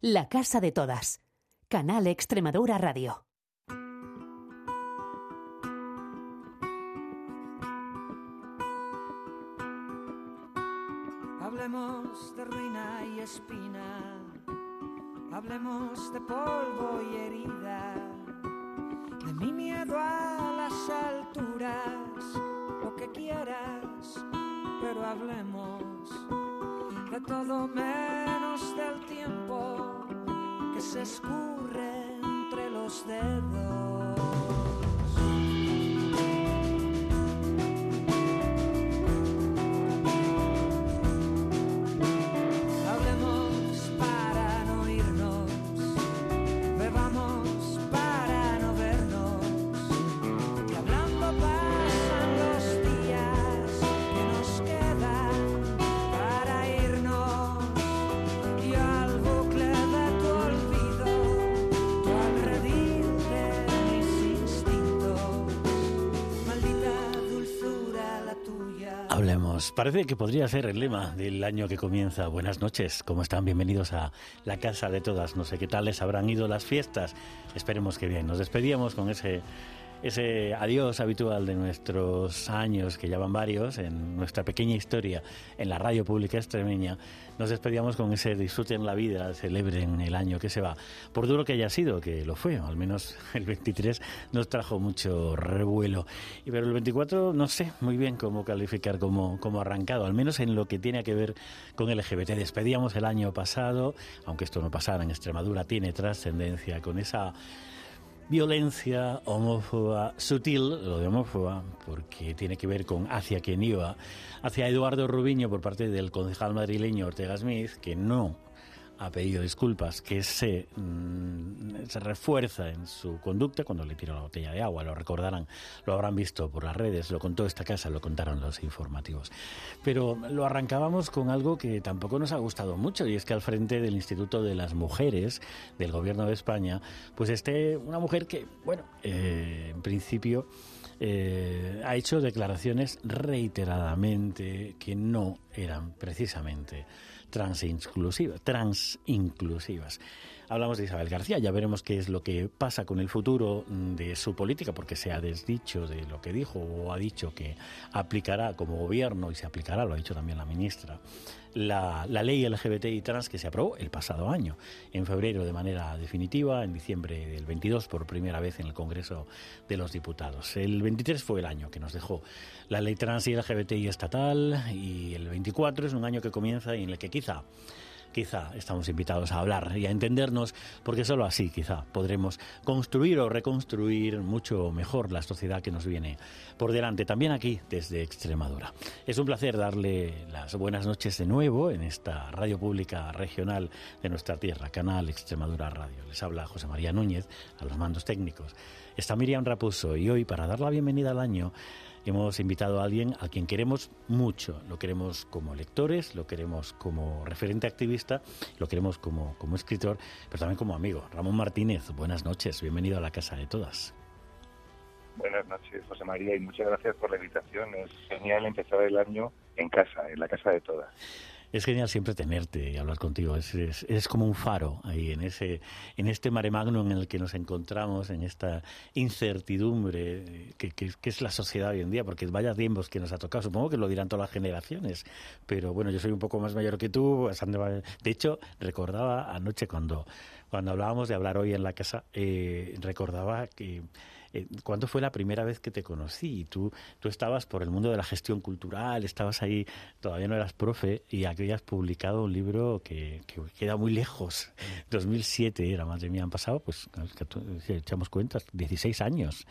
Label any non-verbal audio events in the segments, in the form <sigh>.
La Casa de Todas. Canal Extremadura Radio. Hablemos de ruina y espina, hablemos de polvo y herida, de mi miedo a las alturas, lo que quieras, pero hablemos de todo menos del tiempo que se escurre entre los dedos. Parece que podría ser el lema del año que comienza. Buenas noches, ¿cómo están? Bienvenidos a la casa de todas. No sé qué tal les habrán ido las fiestas. Esperemos que bien. Nos despedíamos con ese ese adiós habitual de nuestros años, que ya van varios, en nuestra pequeña historia en la radio pública extremeña, nos despedíamos con ese disfruten la vida, celebren el año que se va. Por duro que haya sido, que lo fue, al menos <laughs> el 23 nos trajo mucho revuelo. Y pero el 24 no sé muy bien cómo calificar como, como arrancado, al menos en lo que tiene que ver con LGBT. Despedíamos el año pasado, aunque esto no pasara en Extremadura, tiene trascendencia con esa violencia homófoba sutil, lo de homófoba, porque tiene que ver con hacia quien iba, hacia Eduardo Rubiño por parte del concejal madrileño Ortega Smith, que no ha pedido disculpas, que se, mm, se refuerza en su conducta cuando le tiró la botella de agua. Lo recordarán, lo habrán visto por las redes, lo contó esta casa, lo contaron los informativos. Pero lo arrancábamos con algo que tampoco nos ha gustado mucho, y es que al frente del Instituto de las Mujeres del Gobierno de España, pues esté una mujer que, bueno, eh, en principio... Eh, ha hecho declaraciones reiteradamente que no eran precisamente transinclusivas, transinclusivas. Hablamos de Isabel García, ya veremos qué es lo que pasa con el futuro de su política, porque se ha desdicho de lo que dijo o ha dicho que aplicará como gobierno, y se aplicará, lo ha dicho también la ministra, la, la ley LGBTI trans que se aprobó el pasado año, en febrero de manera definitiva, en diciembre del 22 por primera vez en el Congreso de los Diputados. El 23 fue el año que nos dejó la ley trans y LGBTI estatal y el 24 es un año que comienza y en el que quizá quizá estamos invitados a hablar y a entendernos, porque solo así quizá podremos construir o reconstruir mucho mejor la sociedad que nos viene por delante, también aquí desde Extremadura. Es un placer darle las buenas noches de nuevo en esta radio pública regional de nuestra tierra, Canal Extremadura Radio. Les habla José María Núñez a los mandos técnicos. Está Miriam Rapuso y hoy, para dar la bienvenida al año, hemos invitado a alguien a quien queremos mucho. Lo queremos como lectores, lo queremos como referente activista, lo queremos como, como escritor, pero también como amigo. Ramón Martínez, buenas noches, bienvenido a la Casa de Todas. Buenas noches, José María, y muchas gracias por la invitación. Es genial empezar el año en casa, en la Casa de Todas. Es genial siempre tenerte y hablar contigo. Es, es, como un faro ahí en ese en este mare magnum en el que nos encontramos, en esta incertidumbre que, que, es la sociedad hoy en día, porque vaya tiempos que nos ha tocado. Supongo que lo dirán todas las generaciones, pero bueno, yo soy un poco más mayor que tú. De hecho, recordaba anoche cuando, cuando hablábamos de hablar hoy en la casa, eh, recordaba que eh, ¿Cuándo fue la primera vez que te conocí? Tú, tú estabas por el mundo de la gestión cultural, estabas ahí, todavía no eras profe, y habías publicado un libro que, queda muy lejos. <laughs> 2007 era, madre mía, han pasado, pues, si echamos cuentas, 16 años.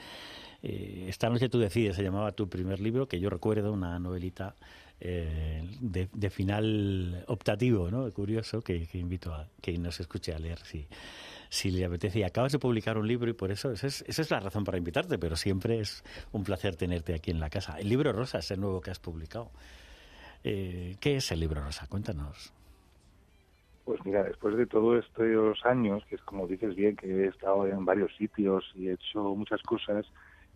Eh, esta noche tú decides, se llamaba tu primer libro, que yo recuerdo, una novelita eh, de, final optativo, ¿no? Curioso, que, que invito a que nos escuche a leer si, si le apetece. Y acabas de publicar un libro y por eso esa es, la razón para invitarte, pero siempre es un placer tenerte aquí en la casa. El libro Rosa es el nuevo que has publicado. Eh, ¿Qué es el libro Rosa? Cuéntanos. Pues mira, después de todos estos años, que es como dices bien, que he estado en varios sitios y he hecho muchas cosas,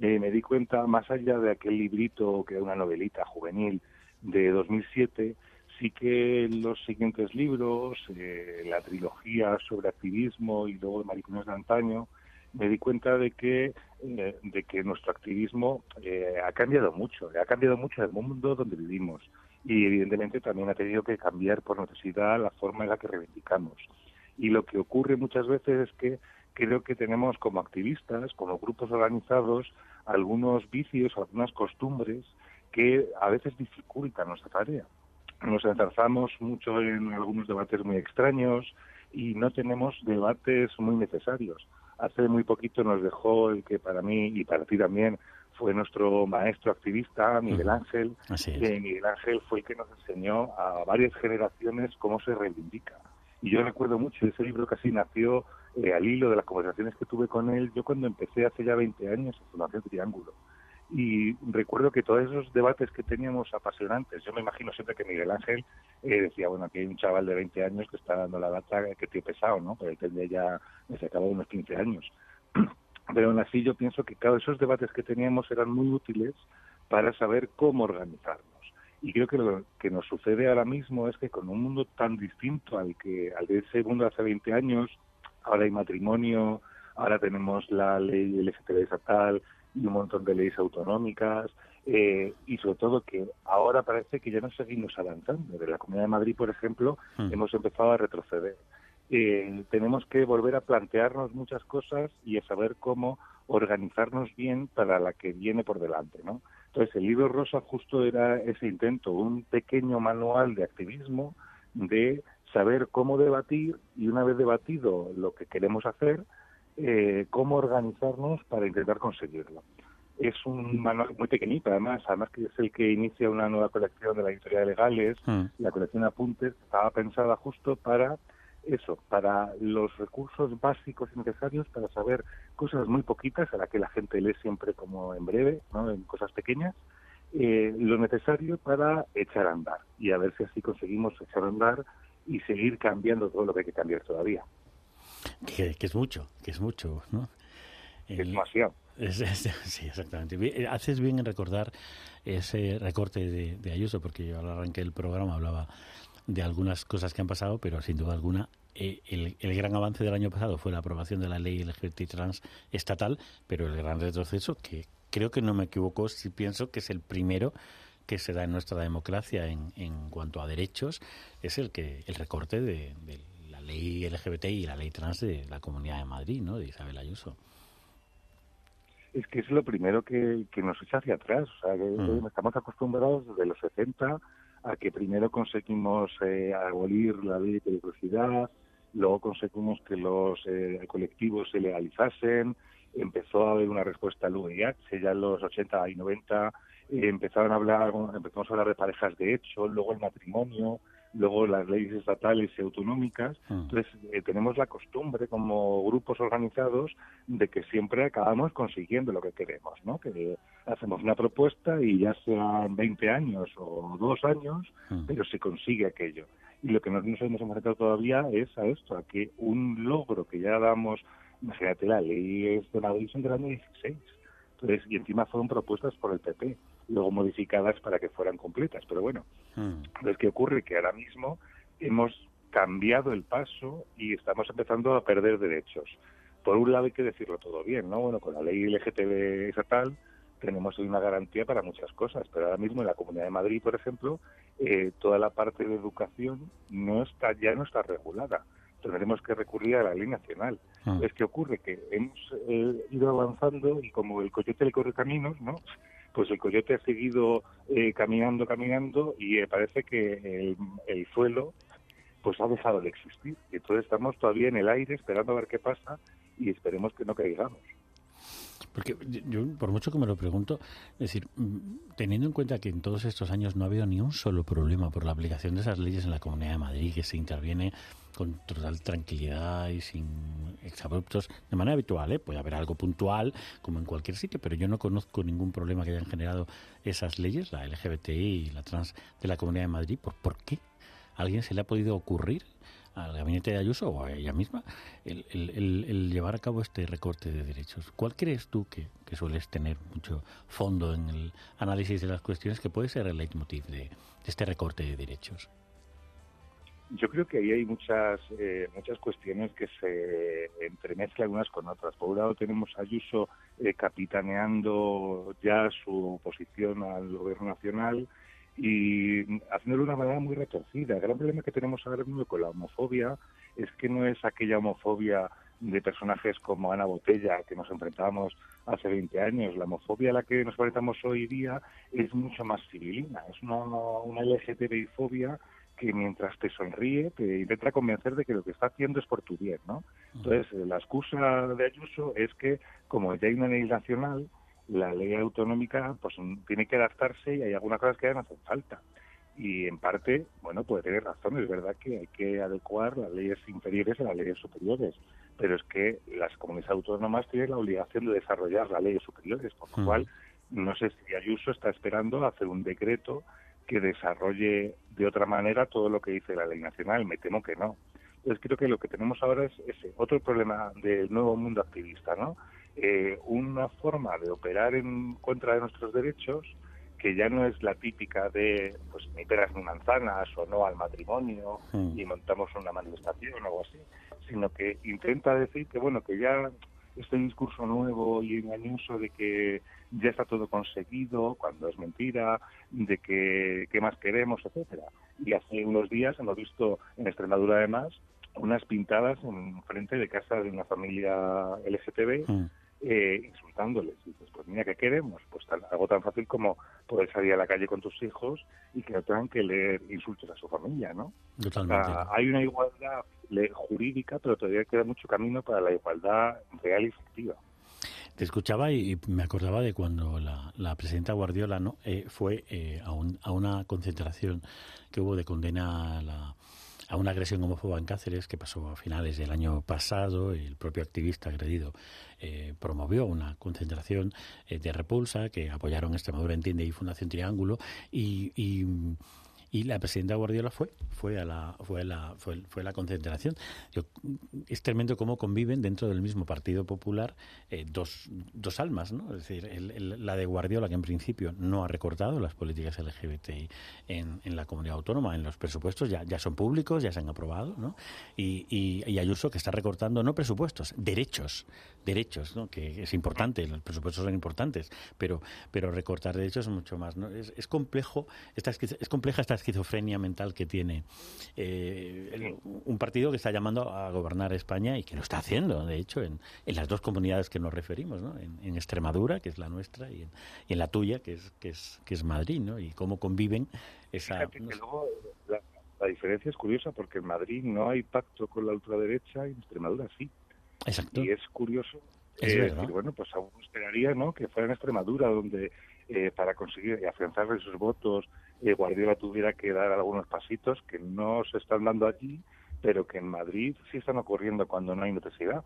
eh, me di cuenta, más allá de aquel librito que era una novelita juvenil de 2007, sí que los siguientes libros, eh, la trilogía sobre activismo y luego de Maricones de Antaño, me di cuenta de que, eh, de que nuestro activismo eh, ha cambiado mucho, ha cambiado mucho el mundo donde vivimos y evidentemente también ha tenido que cambiar por necesidad la forma en la que reivindicamos. Y lo que ocurre muchas veces es que creo que tenemos como activistas, como grupos organizados, algunos vicios, algunas costumbres que a veces dificultan nuestra tarea. Nos enzarzamos mucho en algunos debates muy extraños y no tenemos debates muy necesarios. Hace muy poquito nos dejó el que para mí y para ti también fue nuestro maestro activista, Miguel Ángel. Eh, Miguel Ángel fue el que nos enseñó a varias generaciones cómo se reivindica. Y yo recuerdo mucho, ese libro casi nació eh, al hilo de las conversaciones que tuve con él, yo cuando empecé hace ya 20 años en Fundación Triángulo. Y recuerdo que todos esos debates que teníamos apasionantes, yo me imagino siempre que Miguel Ángel eh, decía, bueno, aquí hay un chaval de 20 años que está dando la data, que tío pesado, ¿no? Él tendría ya, se acabó unos 15 años. <clears throat> Pero aún así yo pienso que cada esos debates que teníamos eran muy útiles para saber cómo organizarnos. Y creo que lo que nos sucede ahora mismo es que con un mundo tan distinto al que al de ese mundo hace 20 años, ahora hay matrimonio, ahora tenemos la ley LGTB estatal y un montón de leyes autonómicas, eh, y sobre todo que ahora parece que ya no seguimos avanzando. De la Comunidad de Madrid, por ejemplo, hmm. hemos empezado a retroceder. Eh, tenemos que volver a plantearnos muchas cosas y a saber cómo organizarnos bien para la que viene por delante, ¿no? Entonces, el libro rosa justo era ese intento, un pequeño manual de activismo de saber cómo debatir y una vez debatido lo que queremos hacer, eh, cómo organizarnos para intentar conseguirlo. Es un manual muy pequeñito, además, además que es el que inicia una nueva colección de la editorial de Legales, mm. la colección Apuntes, estaba pensada justo para eso, para los recursos básicos y necesarios para saber cosas muy poquitas, a la que la gente lee siempre como en breve, ¿no? en cosas pequeñas, eh, lo necesario para echar a andar y a ver si así conseguimos echar a andar y seguir cambiando todo lo que hay que cambiar todavía. Que, es mucho, que es mucho, ¿no? es demasiado. <laughs> sí, exactamente. Eh, haces bien en recordar ese recorte de, de Ayuso, porque yo al arranque del programa hablaba de algunas cosas que han pasado, pero sin duda alguna eh, el, el, gran avance del año pasado fue la aprobación de la ley LGBT trans estatal, pero el gran retroceso, que creo que no me equivoco si pienso que es el primero que se da en nuestra democracia en, en cuanto a derechos, es el que el recorte de, la ley LGBT y la ley trans de la Comunidad de Madrid, ¿no? de Isabel Ayuso. Es que es lo primero que, que nos echa hacia atrás. O sea, que mm. estamos acostumbrados desde los 70 a que primero conseguimos eh, abolir la ley de peligrosidad, luego conseguimos que los eh, colectivos se legalizasen, empezó a haber una respuesta al VIH, ya en los 80 y 90 eh, empezaron a hablar, empezamos a hablar de parejas de hecho, luego el matrimonio, luego las leyes estatales y autonómicas. Mm. Entonces, eh, tenemos la costumbre como grupos organizados de que siempre acabamos consiguiendo lo que queremos, ¿no? Que hacemos una propuesta y ya sean 20 años o dos años, mm. pero se consigue aquello. Y lo que no nos hemos enfrentado todavía es a esto, a que un logro que ya damos, imagínate, la ley es de Madrid son del año 16. Entonces, y encima fueron propuestas por el PP luego modificadas para que fueran completas. Pero bueno, mm. es que ocurre que ahora mismo hemos cambiado el paso y estamos empezando a perder derechos. Por un lado hay que decirlo todo bien, ¿no? Bueno, con la ley LGTB estatal tenemos una garantía para muchas cosas, pero ahora mismo en la Comunidad de Madrid, por ejemplo, eh, toda la parte de educación no está ya no está regulada. Tendremos que recurrir a la ley nacional. Ah. Es que ocurre que hemos eh, ido avanzando y como el coyote le corre caminos, ¿no? Pues el coyote ha seguido eh, caminando, caminando y eh, parece que el, suelo pues ha dejado de existir. Entonces estamos todavía en el aire esperando a ver qué pasa y esperemos que no caigamos. Porque yo, por mucho que me lo pregunto, es decir, mm, teniendo en cuenta que en todos estos años no ha habido ni un solo problema por la aplicación de esas leyes en la Comunidad de Madrid, que se interviene con total tranquilidad y sin exabruptos, de manera habitual, ¿eh? puede haber algo puntual, como en cualquier sitio, pero yo no conozco ningún problema que hayan generado esas leyes, la LGBTI y la trans de la Comunidad de Madrid. ¿Por, ¿por qué? ¿A alguien se le ha podido ocurrir al gabinete de Ayuso o a ella misma el, el, llevar a cabo este recorte de derechos. ¿Cuál crees tú que, que, sueles tener mucho fondo en el análisis de las cuestiones que puede ser el leitmotiv de, este recorte de derechos? Yo creo que ahí hay muchas eh, muchas cuestiones que se entremezclan unas con otras. Por un lado tenemos a Ayuso eh, capitaneando ya su oposición al gobierno nacional y haciéndolo de una manera muy retorcida. El gran problema que tenemos ahora mismo con la homofobia es que no es aquella homofobia de personajes como Ana Botella que nos enfrentábamos hace 20 años. La homofobia a la que nos enfrentamos hoy día es mucho más civilina, es una, una LGTBI-fobia que mientras te sonríe te intenta convencer de que lo que está haciendo es por tu bien, ¿no? Entonces, la excusa de Ayuso es que como ya hay una ley nacional, la ley autonómica pues tiene que adaptarse y hay algunas cosas que ya no hacen falta. Y en parte, bueno, puede tener razón, es verdad que hay que adecuar las leyes inferiores a las leyes superiores, pero es que las comunidades autónomas tienen la obligación de desarrollar las leyes superiores, por lo cual no sé si Ayuso está esperando hacer un decreto que desarrolle de otra manera todo lo que dice la ley nacional. Me temo que no. Entonces creo que lo que tenemos ahora es ese otro problema del nuevo mundo activista, ¿no? Eh, una forma de operar en contra de nuestros derechos que ya no es la típica de pues ni peras ni manzanas o no al matrimonio hmm. y montamos una manifestación o algo así, sino que intenta decir que bueno que ya este discurso nuevo y engañoso de que ya está todo conseguido, cuando es mentira, de que qué más queremos, etcétera. Y hace unos días hemos visto en Extremadura además unas pintadas en frente de casa de una familia LGTB mm. Eh, insultándoles. Y dices, pues mira, ¿qué queremos? Pues algo tan fácil como poder salir a la calle con tus hijos y que no tengan que leer insultos a su familia, ¿no? Totalmente. hay una igualdad jurídica, pero todavía queda mucho camino para la igualdad real y efectiva. Te escuchaba y, me acordaba de cuando la, presidenta Guardiola no eh, fue eh, a, a, una concentración que hubo de condena a, la, a, una agresión homófoba en Cáceres que pasó a finales del año pasado. El propio activista agredido eh, promovió una concentración de repulsa que apoyaron Extremadura Entiende y Fundación Triángulo y y la presidenta Guardiola fue fue a la fue la fue, fue la concentración es tremendo cómo conviven dentro del mismo Partido Popular eh, dos, dos almas no es decir la de Guardiola que en principio no ha recortado las políticas LGBTI en, en la comunidad autónoma en los presupuestos ya ya son públicos ya se han aprobado no y, y, y Ayuso que está recortando no presupuestos derechos derechos, ¿no? que es importante, los presupuestos son importantes, pero, pero recortar derechos es mucho más. ¿no? Es, es complejo, esta, es compleja esta esquizofrenia mental que tiene eh, un partido que está llamando a gobernar España y que lo está haciendo, de hecho, en, en las dos comunidades que nos referimos, ¿no? en, Extremadura, que es la nuestra, y en, y en, la tuya, que es, que es, que es Madrid, ¿no? y cómo conviven esa... la, la diferencia es curiosa porque en Madrid no hay pacto con la ultraderecha y en Extremadura sí. Y es curioso. Eh, bueno, pues aún esperaría ¿no? que fuera en Extremadura donde eh, para conseguir afianzarle sus votos eh, Guardiola tuviera que dar algunos pasitos que no se están dando allí, pero que en Madrid sí están ocurriendo cuando no hay necesidad.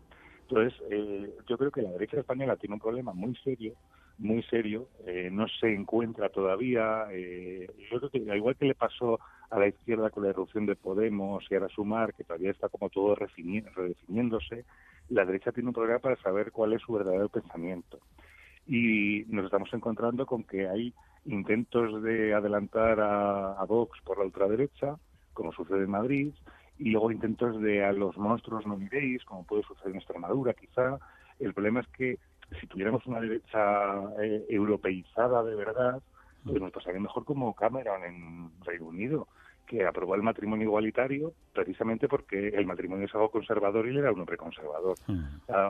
Entonces, eh, yo creo que la derecha española tiene un problema muy serio, muy serio, eh, no se encuentra todavía. Eh, yo creo que, igual que le pasó a la izquierda con la erupción de Podemos y ahora Sumar, que todavía está como todo redefiniéndose, la derecha tiene un problema para saber cuál es su verdadero pensamiento. Y nos estamos encontrando con que hay intentos de adelantar a, a Vox por la ultraderecha, como sucede en Madrid, y luego intentos de a los monstruos no miréis, como puede suceder en Extremadura quizá. El problema es que si tuviéramos una derecha eh, europeizada de verdad, pues nos pasaría mejor como Cameron en Reino Unido, que aprobó el matrimonio igualitario precisamente porque el matrimonio es algo conservador y él era un hombre conservador. Hmm.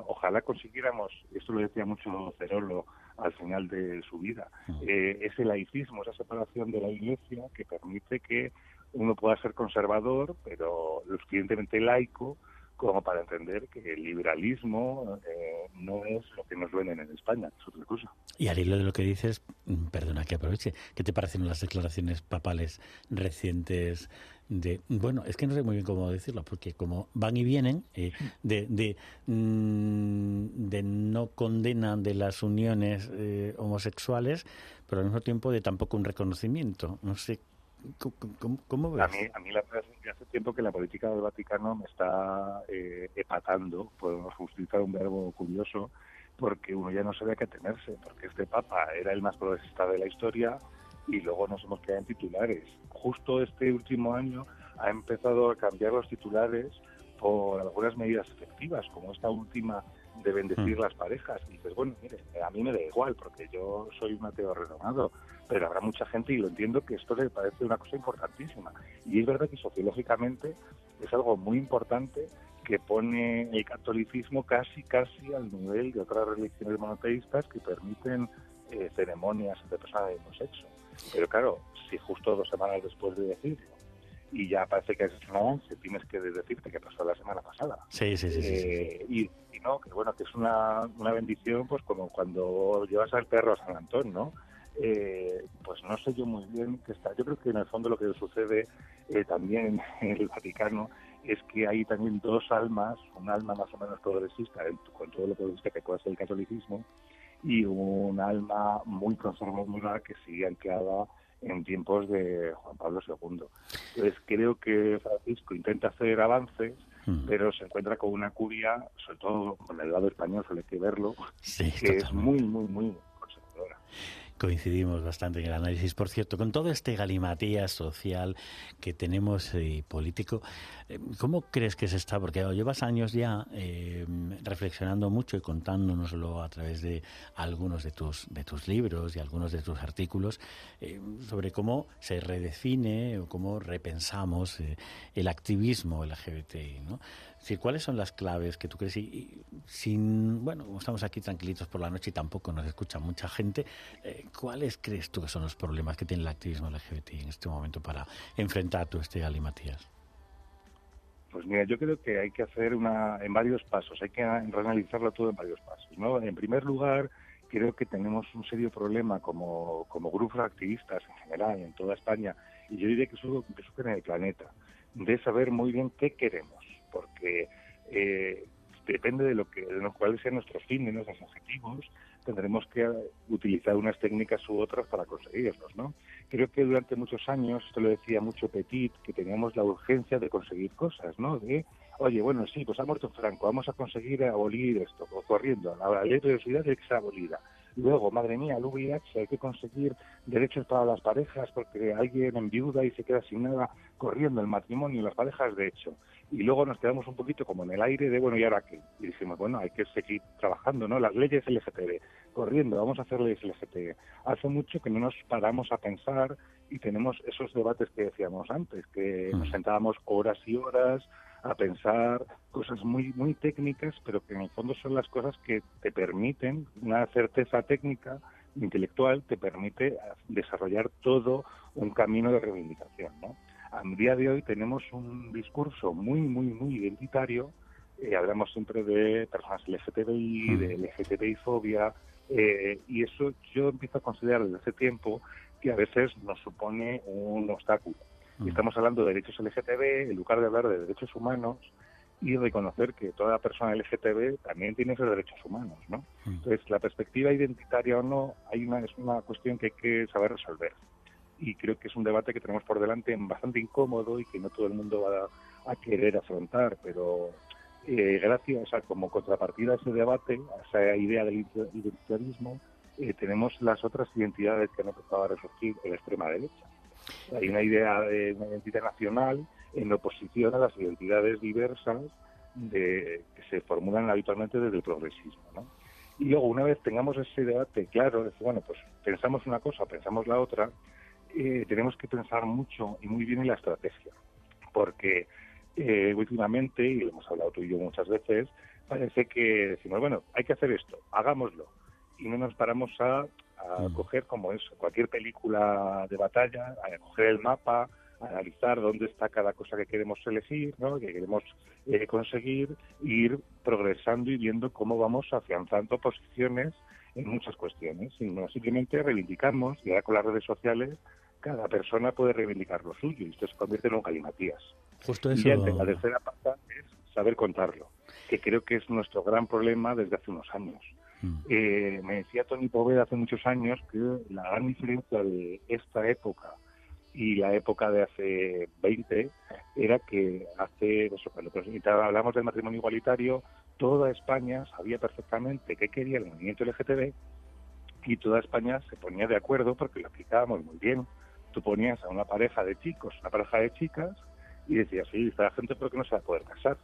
ojalá consiguiéramos, esto lo decía mucho Cerolo al final de su vida, hmm. eh, ese laicismo, esa separación de la Iglesia que permite que uno pueda ser conservador, pero lo suficientemente laico como para entender que el liberalismo eh, no es lo que nos venden en España, es otra cosa. Y al hilo de lo que dices, mm, perdona que aproveche, ¿qué te parecen las declaraciones papales recientes de, bueno, es que no sé muy bien cómo decirlo, porque como van y vienen, eh, de, de, mm, de, no condena de las uniones eh, homosexuales, pero al mismo tiempo de tampoco un reconocimiento. No sé ¿Cómo, ves? A mí, a mí la verdad es que hace tiempo que la política del Vaticano me está eh, epatando, podemos utilizar un verbo curioso, porque uno ya no sabe a qué tenerse, porque este Papa era el más progresista de la historia y luego nos hemos quedado en titulares. Justo este último año ha empezado a cambiar los titulares por algunas medidas efectivas, como esta última de bendecir mm. las parejas. Y dices, bueno, mire, a mí me da igual, porque yo soy un ateo renomado, pero habrá mucha gente, y lo entiendo, que esto le parece una cosa importantísima. Y es verdad que sociológicamente es algo muy importante que pone el catolicismo casi, casi al nivel de otras religiones monoteístas que permiten eh, ceremonias de personas de mismo sexo. Pero claro, si justo dos semanas después de decirlo y ya parece que es un avance, tienes que decirte que pasó la semana pasada. Sí, sí, sí. Eh, y, no, que bueno, que es una, una bendición, pues como cuando llevas al perro a San Antón, ¿no? Eh, pues no sé yo muy bien qué está. Yo creo que en el fondo lo que sucede eh, también <laughs> en el Vaticano es que hay también dos almas, un alma más o menos progresista, con todo lo progresista que puede ser el catolicismo, y un alma muy conservadora que sigue anclada en tiempos de Juan Pablo II. Entonces creo que Francisco intenta hacer avances, mm. pero se encuentra con una curia, sobre todo con el lado español, suele que verlo, que es muy, muy, muy conservadora coincidimos bastante en el análisis. Por cierto, con todo este galimatías social que tenemos y político, eh, ¿cómo crees que se está? Porque llevas años ya eh, reflexionando mucho y contándonoslo a través de algunos de tus, de tus libros y algunos de tus artículos eh, sobre cómo se redefine o cómo repensamos el activismo LGBTI, ¿no? ¿Cuáles son las claves que tú crees? Y, sin, bueno, estamos aquí tranquilitos por la noche y tampoco nos escucha mucha gente, eh, ¿cuáles crees tú que son los problemas que tiene el activismo LGBT en este momento para enfrentar tu este Matías? Pues mira, yo creo que hay que hacer una en varios pasos, hay que reanalizarlo todo en varios pasos, ¿no? En primer lugar, creo que tenemos un serio problema como, como grupos activistas en general en toda España, y yo diría que eso, que en el planeta, de saber muy bien qué queremos porque eh, depende de lo que de los cuáles sean nuestros fines, nuestros objetivos, tendremos que utilizar unas técnicas u otras para conseguirlos, ¿no? Creo que durante muchos años, esto lo decía mucho Petit, que teníamos la urgencia de conseguir cosas, ¿no? De, oye, bueno, sí, pues ha muerto Franco, vamos a conseguir abolir esto, corriendo, la ley de diversidad tiene que ser abolida. Luego, madre mía, el VIH, hay que conseguir derechos para las parejas porque alguien enviuda y se queda sin nada corriendo el matrimonio y las parejas de hecho. Y luego nos quedamos un poquito como en el aire de, bueno, ¿y ahora qué? Y decimos, bueno, hay que seguir trabajando, ¿no? Las leyes LGTB, corriendo, vamos a hacer leyes LGTB. Hace mucho que no nos paramos a pensar y tenemos esos debates que decíamos antes, que nos mm. sentábamos horas y horas a pensar cosas muy muy técnicas, pero que en el fondo son las cosas que te permiten una certeza técnica intelectual te permite desarrollar todo un camino de reivindicación, ¿no? A día de hoy tenemos un discurso muy muy muy identitario, eh, hablamos siempre de personas LGTBI, mm. de LGTBI fobia, eh, y eso yo empiezo a considerar desde hace tiempo que a veces nos supone un obstáculo y estamos hablando de derechos LGTB, en lugar de hablar de derechos humanos y reconocer que toda persona LGTB también tiene esos derechos humanos, ¿no? Entonces, la perspectiva identitaria o no, hay una, es una cuestión que hay que saber resolver. Y creo que es un debate que tenemos por delante bastante incómodo y que no todo el mundo va a, querer afrontar, pero eh, gracias a como contrapartida a ese debate, a esa idea del identitarismo, eh, tenemos las otras identidades que han empezado a resurgir en la extrema derecha. Hay una idea de una identidad nacional en oposición a las identidades diversas de, que se formulan habitualmente desde el progresismo. ¿no? Y luego, una vez tengamos ese debate claro, bueno, pues pensamos una cosa, pensamos la otra, eh, tenemos que pensar mucho y muy bien en la estrategia, porque eh, últimamente, y lo hemos hablado tú y yo muchas veces, parece que decimos, bueno, hay que hacer esto, hagámoslo, y no nos paramos a a mm. coger como eso, cualquier película de batalla, a coger el mapa, a analizar dónde está cada cosa que queremos elegir, ¿no? que queremos eh, conseguir, e ir progresando y viendo cómo vamos afianzando posiciones en muchas cuestiones. Y no simplemente reivindicamos, y ahora con las redes sociales, cada persona puede reivindicar lo suyo, y esto se convierte en un galimatías. Justo eso. Y la tercera parte es saber contarlo, que creo que es nuestro gran problema desde hace unos años. Mm. Eh, me decía Tony Poveda hace muchos años que la gran diferencia de esta época y la época de hace 20 era que hace, eso, cuando hablamos del matrimonio igualitario, toda España sabía perfectamente qué quería el movimiento LGTB y toda España se ponía de acuerdo porque lo aplicábamos muy bien. Tú ponías a una pareja de chicos, una pareja de chicas, Y decía, sí, esta gente porque no se va a poder casar.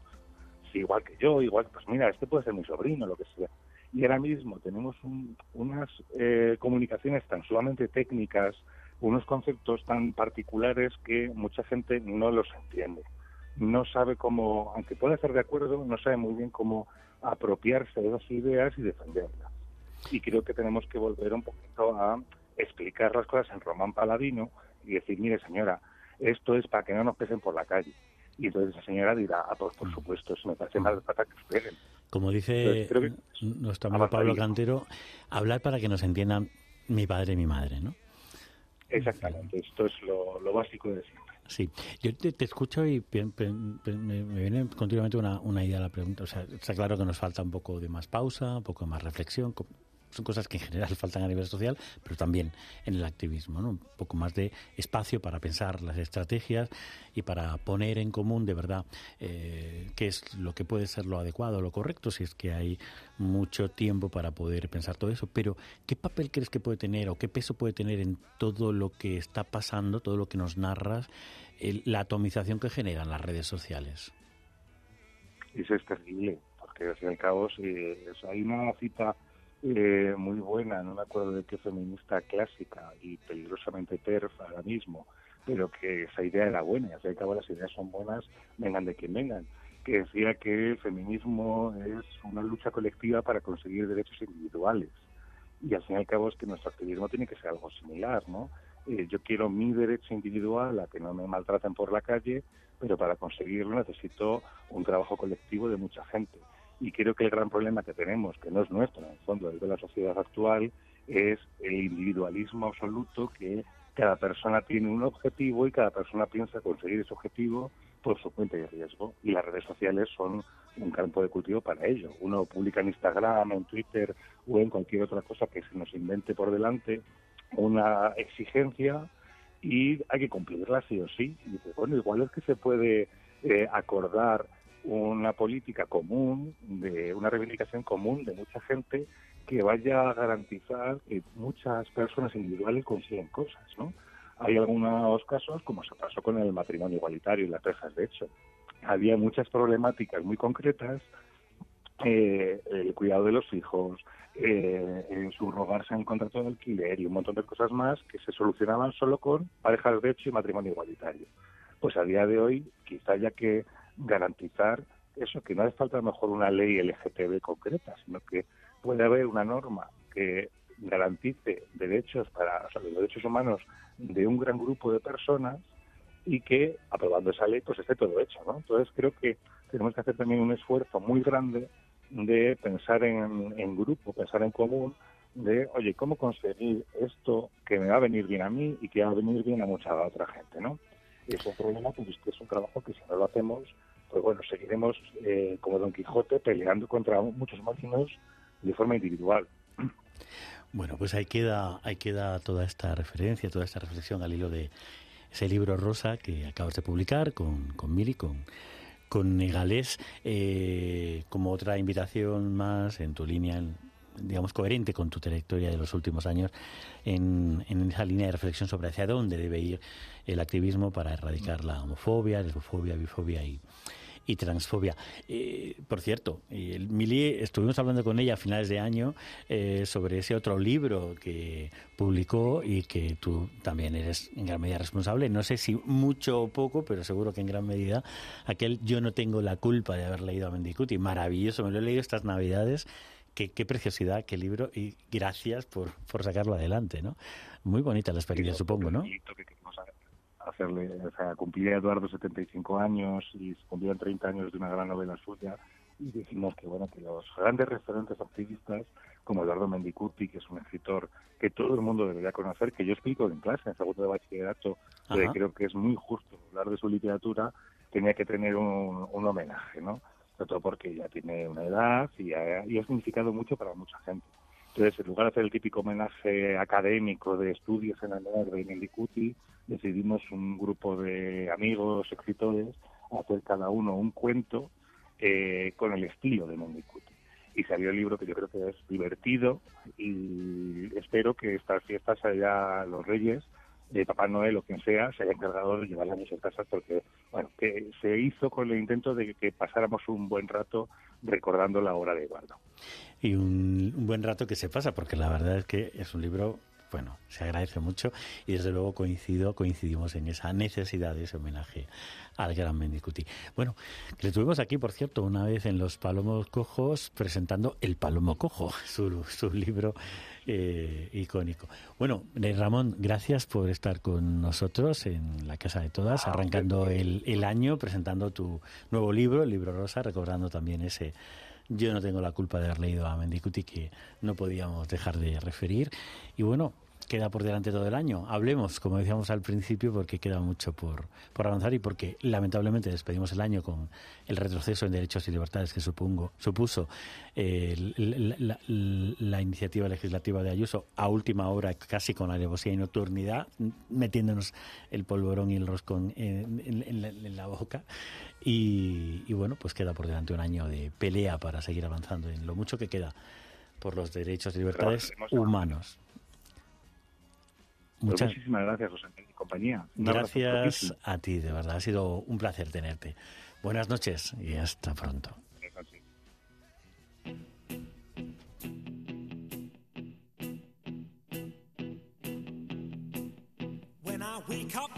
Sí, igual que yo, igual, pues mira, este puede ser mi sobrino, lo que sea. Y ahora mismo tenemos unas eh, comunicaciones tan sumamente técnicas, unos conceptos tan particulares que mucha gente no los entiende. No sabe cómo, aunque pueda estar de acuerdo, no sabe muy bien cómo apropiarse de esas ideas y defenderlas. Y creo que tenemos que volver un poquito a explicar las cosas en román paladino y decir, mire señora, esto es para que no nos pesen por la calle. Y entonces esa señora dirá, ah, pues por mm. supuesto, eso me parece más para que esperen. Como dice nuestro amigo Pablo Cantero, hablar para que nos entiendan mi padre y mi madre, ¿no? Exactamente, esto es lo, básico de siempre. Sí, yo te, escucho y me, viene continuamente una, una idea a la pregunta. O sea, está claro que nos falta un poco de más pausa, un poco más reflexión, son cosas que en general <laughs> faltan a nivel social, pero también en el activismo, ¿no? Un poco más de espacio para pensar las estrategias y para poner en común de verdad eh, qué es lo que puede ser lo adecuado, lo correcto, si es que hay mucho tiempo para poder pensar todo eso. Pero, ¿qué papel crees que puede tener o qué peso puede tener en todo lo que está pasando, todo lo que nos narras, la atomización que generan las redes sociales? Eso es terrible, porque al fin y al cabo hay una cita eh, muy buena, no me acuerdo de qué feminista clásica y peligrosamente perf ahora mismo, pero que esa idea era buena y al fin y al cabo las ideas son buenas, vengan de quien vengan, que decía que el feminismo es una lucha colectiva para conseguir derechos individuales. Y al fin y al cabo es que nuestro activismo tiene que ser algo similar, ¿no? Eh, yo quiero mi derecho individual a que no me maltraten por la calle, pero para conseguirlo necesito un trabajo colectivo de mucha gente. Y creo que el gran problema que tenemos, que no es nuestro, en el fondo, es de la sociedad actual, es el individualismo absoluto que cada persona tiene un objetivo y cada persona piensa conseguir ese objetivo por su cuenta y riesgo. Y las redes sociales son un campo de cultivo para ello. Uno publica en Instagram, en Twitter o en cualquier otra cosa que se nos invente por delante una exigencia y hay que cumplirla sí o sí. Y dice, bueno, igual es que se puede eh, acordar una política común, de una reivindicación común de mucha gente que vaya a garantizar que muchas personas individuales consiguen cosas, ¿no? Hay algunos casos, como se pasó con el matrimonio igualitario y las rejas, de hecho. Había muchas problemáticas muy concretas, eh, el cuidado de los hijos, eh, subrogarse en contrato de alquiler y un montón de cosas más que se solucionaban solo con parejas de hecho y matrimonio igualitario. Pues a día de hoy quizá haya que garantizar eso, que no hace falta a lo mejor una ley LGTB concreta, sino que puede haber una norma que garantice derechos para los derechos humanos de un gran grupo de personas y que aprobando esa ley pues esté todo hecho, ¿no? Entonces creo que tenemos que hacer también un esfuerzo muy grande de pensar en, en grupo, pensar en común, de, oye, ¿cómo conseguir esto que me va a venir bien a mí y que va a venir bien a mucha otra gente, ¿no? Es un problema pues, que es un trabajo que si no lo hacemos, pues bueno, seguiremos eh, como Don Quijote peleando contra muchos máquinas de forma individual. Bueno, pues ahí queda, ahí queda toda esta referencia, toda esta reflexión al hilo de ese libro rosa que acabas de publicar con, con Miri, con, con Negalés, eh, como otra invitación más en tu línea, digamos, coherente con tu trayectoria de los últimos años, en, en esa línea de reflexión sobre hacia dónde debe ir el activismo para erradicar la homofobia, lesbofobia, bifobia y, y transfobia. Eh, por cierto, el Mili, estuvimos hablando con ella a finales de año eh, sobre ese otro libro que publicó y que tú también eres en gran medida responsable. No sé si mucho o poco, pero seguro que en gran medida aquel Yo no tengo la culpa de haber leído a Mendicuti. Maravilloso, me lo he leído estas navidades. Qué, qué preciosidad, qué libro y gracias por, por sacarlo adelante, ¿no? Muy bonita la experiencia, supongo, ¿no? hacerle, o sea, cumplía Eduardo 75 años y se cumplían 30 años de una gran novela suya y decimos que bueno que los grandes referentes activistas como Eduardo Mendicuti, que es un escritor que todo el mundo debería conocer, que yo explico en clase en segundo de bachillerato, creo que es muy justo hablar de su literatura, tenía que tener un, homenaje, ¿no? Sobre todo porque ya tiene una edad y ha, y ha significado mucho para mucha gente. Entonces, en lugar de hacer el típico homenaje académico de estudios en honor de Mendicuti, decidimos un grupo de amigos, escritores, hacer cada uno un cuento eh, con el estilo de Mendicuti. Y salió el libro que yo creo que es divertido y espero que estas fiestas allá los Reyes eh, Papá Noel o quien sea se haya encargado de llevarlas a nuestras casas porque, bueno, que se hizo con el intento de que pasáramos un buen rato recordando la obra de Eduardo. Y un buen rato que se pasa, porque la verdad es que es un libro bueno, se agradece mucho y desde luego coincido, coincidimos en esa necesidad de ese homenaje al gran Mendicuti. Bueno, le tuvimos aquí, por cierto, una vez en Los Palomos Cojos presentando El Palomo Cojo, <laughs> su, su libro eh, icónico. Bueno, eh, Ramón, gracias por estar con nosotros en la Casa de Todas, ah, arrancando el, el año, presentando tu nuevo libro, el libro rosa, recobrando también ese yo no tengo la culpa de haber leído a Mendicuti, que no podíamos dejar de referir. Y bueno, queda por delante todo el año. Hablemos, como decíamos al principio, porque queda mucho por, por avanzar y porque lamentablemente despedimos el año con el retroceso en derechos y libertades que supongo, supuso eh, la, iniciativa legislativa de Ayuso a última hora, casi con alevosía y nocturnidad, metiéndonos el polvorón y el roscón en, la, boca. Y, y bueno, pues queda por delante un año de pelea para seguir avanzando en lo mucho que queda por los derechos y libertades humanos. Pues muchísimas gracias, José y compañía. gracias a ti, de verdad. Ha sido un placer tenerte. Buenas noches y hasta pronto. When I wake up,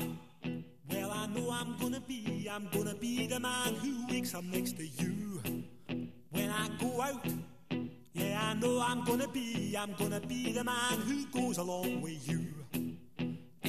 well, I know I'm gonna be, I'm gonna be the man who wakes up next to you. When I go out, yeah, I know I'm gonna be, I'm gonna be the man who goes along with you.